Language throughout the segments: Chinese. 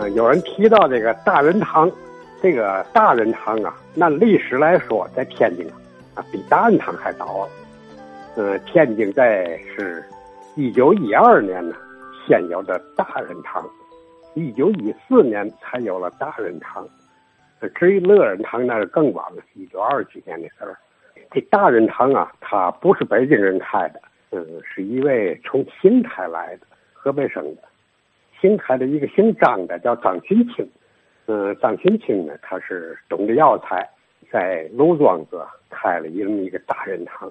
嗯，有人提到这个大仁堂，这个大仁堂啊，那历史来说，在天津啊，啊比大仁堂还早了。嗯，天津在是一九一二年呢，先有的大仁堂，一九一四年才有了大仁堂。至于乐仁堂，那是更晚了，一九二几年的事儿。这大仁堂啊，它不是北京人开的，嗯，是一位从邢台来的河北省的。新开的一个姓张的叫张群清，嗯，张群清呢，他是懂得药材，在卢庄子开了一么一个大仁堂。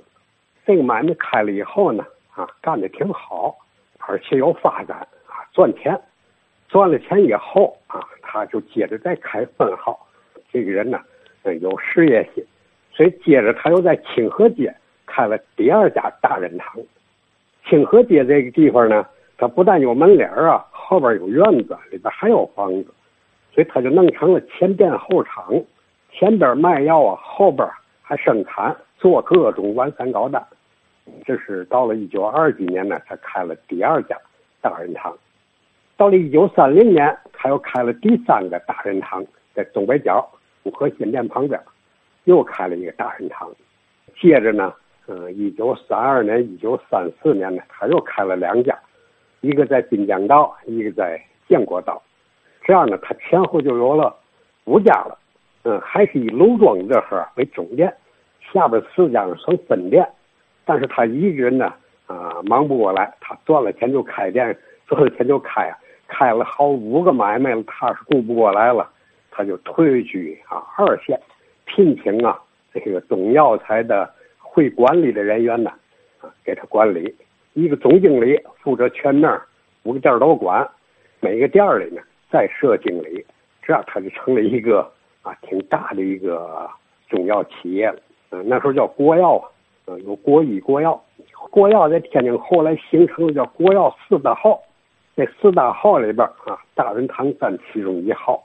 这个买卖开了以后呢，啊，干的挺好，而且有发展啊，赚钱。赚了钱以后啊，他就接着再开分号。这个人呢，有事业心，所以接着他又在清河街开了第二家大仁堂。清河街这个地方呢，它不但有门脸啊。后边有院子，里边还有房子，所以他就弄成了前店后厂。前边卖药啊，后边还生产做各种丸散膏丹。这是到了一九二几年呢，他开了第二家大仁堂。到了一九三零年，他又开了第三个大仁堂，在东北角五河新店旁边，又开了一个大仁堂。接着呢，嗯，一九三二年、一九三四年呢，他又开了两家。一个在滨江道，一个在建国道，这样呢，他前后就有了五家了。嗯，还是以楼庄这盒为总店，下边四家算分店。但是他一个人呢，啊，忙不过来，他赚了钱就开店，赚了钱就开，开了好五个买卖了，他是顾不过来了，他就退居啊二线，聘请啊这个中药材的会管理的人员呢，啊给他管理。一个总经理负责全面五个店都管，每个店里呢再设经理，这样他就成了一个啊挺大的一个中药企业了。嗯，那时候叫国药啊，嗯，有国医、国药。国药在天津后来形成了叫国药四大号，这四大号里边啊，大仁堂占其中一号，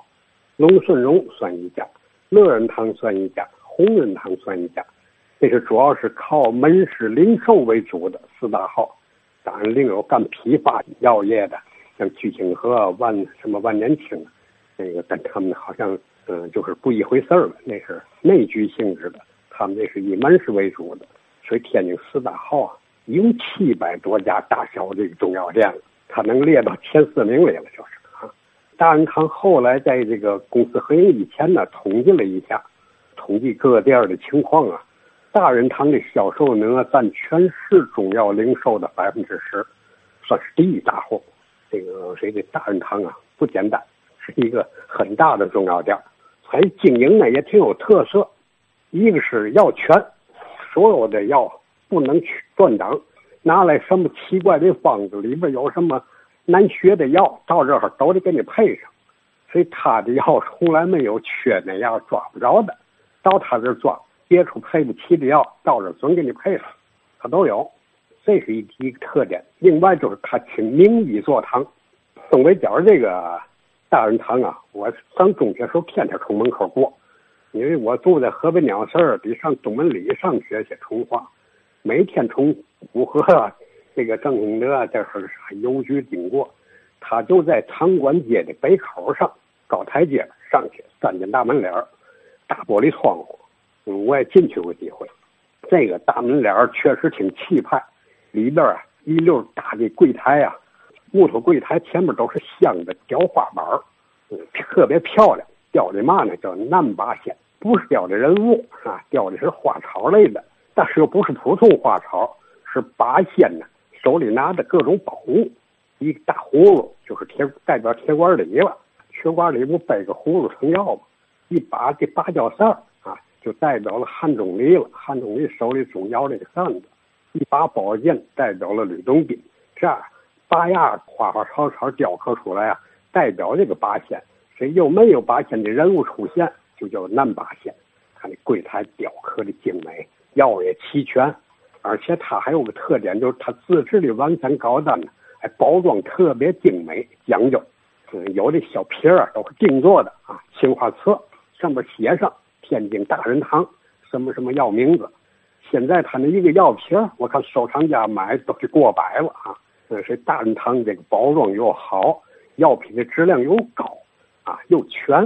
龙顺荣算一家，乐仁堂算一家，红仁堂算一家，这是主要是靠门市零售为主的四大号。当然，另有干批发药业的，像聚星河、万什么万年青，那个跟他们好像嗯，就是不一回事儿了。那是内居性质的，他们这是以门市为主的。所以天津四大号啊，一共七百多家大小这个中药店，它能列到前四名里了，就是啊。大仁康后来在这个公司合营以前呢，统计了一下，统计各个店的情况啊。大仁堂的销售额占全市中药零售的百分之十，算是第一大户。这个谁的大仁堂啊，不简单，是一个很大的中药店。它经营呢也挺有特色，一个是药全，所有的药不能去断档，拿来什么奇怪的方子，里边有什么难学的药，到这儿都得给你配上。所以他的药从来没有缺那样抓不着的，到他这儿抓。别处配不齐的药，到这准给你配上，他都有，这是一一个特点。另外就是他请名医做汤。东北角这个大仁堂啊，我上中学时候天天从门口过，因为我住在河北鸟市儿，得上东门里上学去从化，每天从五河这个正兴德这儿邮局经过，他就在长官街的北口上高台阶上去，三间大门脸，大玻璃窗户。我也进去过几回，这个大门脸确实挺气派，里边啊一溜大的柜台啊，木头柜台前面都是镶的雕花板嗯，特别漂亮。雕的嘛呢？叫南八仙，不是雕的人物啊，雕的是花草类的，但是又不是普通花草，是八仙呢，手里拿着各种宝物，一个大葫芦就是铁代表铁拐李了，铁拐李不背个葫芦成药吗？一把这芭蕉扇。就代表了汉钟离了，汉钟离手里总摇这个扇子，一把宝剑代表了吕洞宾，这样八样花花草草雕刻出来啊，代表这个八仙。谁又没有八仙的人物出现，就叫南八仙。他那柜台雕刻的精美，药也齐全，而且它还有个特点，就是它自制的丸散膏丹呢，还包装特别精美讲究。有的小瓶儿都是定做的啊，青花瓷上面写上。天津大仁堂，什么什么药名字？现在他那一个药瓶，我看收藏家买都是过百了啊！那是大仁堂这个包装又好，药品的质量又高啊，又全，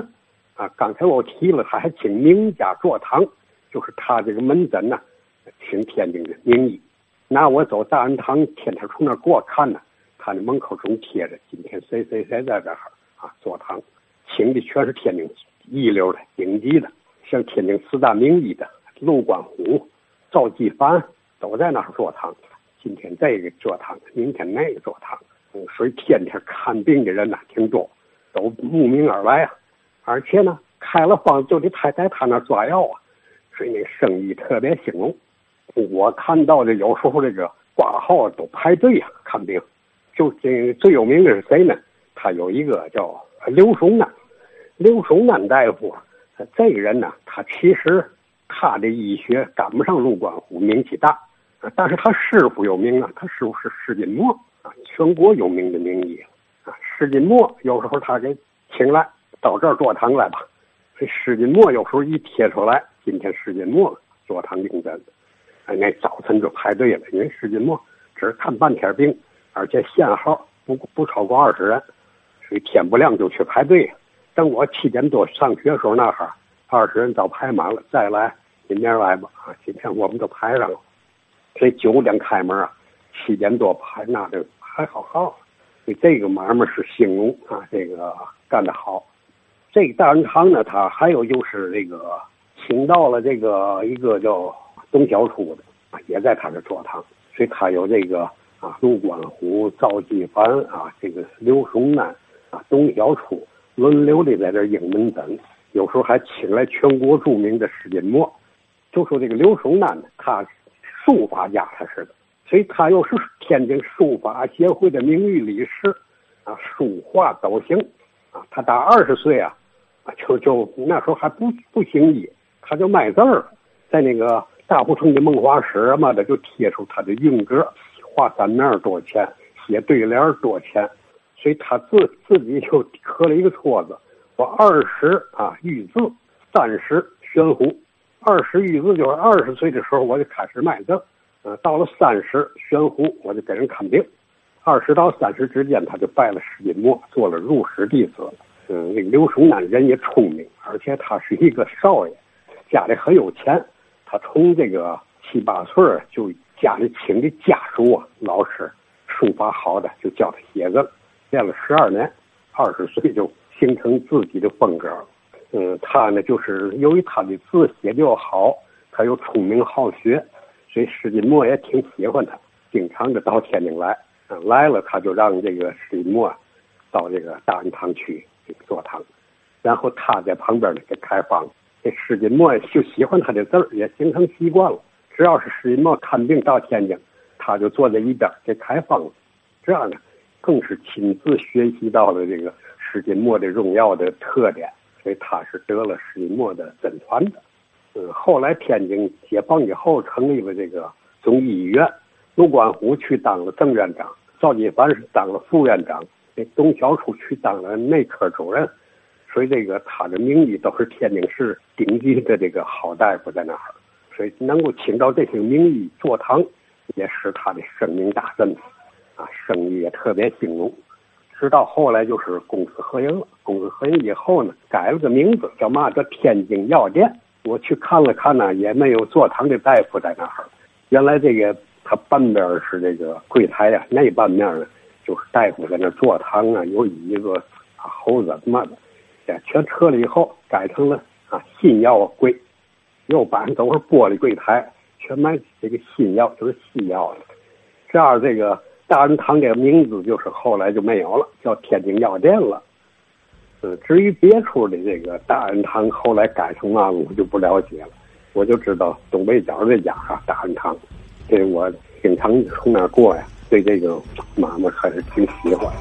啊，刚才我提了，他还请名家坐堂，就是他这个门诊呢，请天津的名医。那我走大仁堂，天天从那过看呢，他那门口总贴着今天谁谁谁在这儿啊坐堂，请的全是天津一流的顶级的，像天津四大名医的陆观虎、赵继凡都在那儿坐堂。今天这个坐堂，明天那个坐堂，所以天天看病的人呢挺多，都慕名而来啊。而且呢，开了方就得太在他那抓药啊，所以那生意特别兴隆。我看到的有时候这个挂号都排队呀看病，就这最有名的是谁呢？他有一个叫刘松南，刘松南大夫，这个人呢，他其实他的医学赶不上陆观虎名气大，但是他师傅有名啊，他师傅是施金墨啊，全国有名的名医啊。施金墨有时候他给请来到这儿坐堂来吧，这施金墨有时候一贴出来，今天施金墨坐堂应诊。哎，那早晨就排队了，因为施金墨只看半天病，而且限号不不超过二十人，所以天不亮就去排队。等我七点多上学时候，那哈二十人早排满了，再来明天来吧啊！今天我们都排上了，这九点开门啊，七点多排那就排好好。所以这个买卖是兴隆啊，这个干得好。这个大润堂呢，它还有就是这个请到了这个一个叫。董小初的啊，也在他这坐堂，所以他有这个啊，陆观虎、赵继凡啊，这个刘松南啊，董小初轮流的在这应门诊，有时候还请来全国著名的施金墨。就说这个刘松南呢，他书法家他是的，所以他又是天津书法协会的名誉理事啊，书画都行啊。他打二十岁啊，就就那时候还不不行医，他就卖字儿，在那个。大胡同的梦华石嘛的就贴出他的韵格，画三面多少钱，写对联多少钱，所以他自自己就刻了一个戳子，我二十啊玉字，三十悬壶。二十玉字就是二十岁的时候我就开始卖字，呃，到了三十悬壶我就给人看病，二十到三十之间他就拜了施金墨，做了入室弟子。嗯，那个刘松南人也聪明，而且他是一个少爷，家里很有钱。他从这个七八岁就家里请的家属啊，老师书法好的就教他写字，练了十二年，二十岁就形成自己的风格。嗯，他呢就是由于他的字写得又好，他又聪明好学，所以施金墨也挺喜欢他，经常的到天津来。来了他就让这个施金墨到这个大安堂去坐堂，然后他在旁边呢给开方。这施金墨就喜欢他的字儿，也形成习惯了。只要是施金墨看病到天津，他就坐在一边给开方。这样呢，更是亲自学习到了这个施金墨的荣耀的特点，所以他是得了施金墨的真传的。嗯，后来天津解放以后，成立了这个中医院，陆观虎去当了正院长，赵金凡是当了副院长，这董小初去当了内科主任。所以这个他的名医都是天津市顶级的这个好大夫在那儿，所以能够请到这些名医坐堂，也使他的声名大振，啊，生意也特别兴隆。直到后来就是公私合营了，公私合营以后呢，改了个名字叫嘛？叫天津药店。我去看了看呢，也没有坐堂的大夫在那儿。原来这个他半边是这个柜台呀，那半面呢就是大夫在那坐堂啊，有椅子啊，猴子嘛的。全撤了以后，改成了啊新药柜，右半都是玻璃柜台，全卖这个新药，就是西药了。这样这个大仁堂这个名字就是后来就没有了，叫天津药店了。嗯，至于别处的这个大仁堂后来改成嘛，我就不了解了。我就知道东北角这家哈大仁堂，这我经常从那儿过呀，对这个妈妈还是挺喜欢。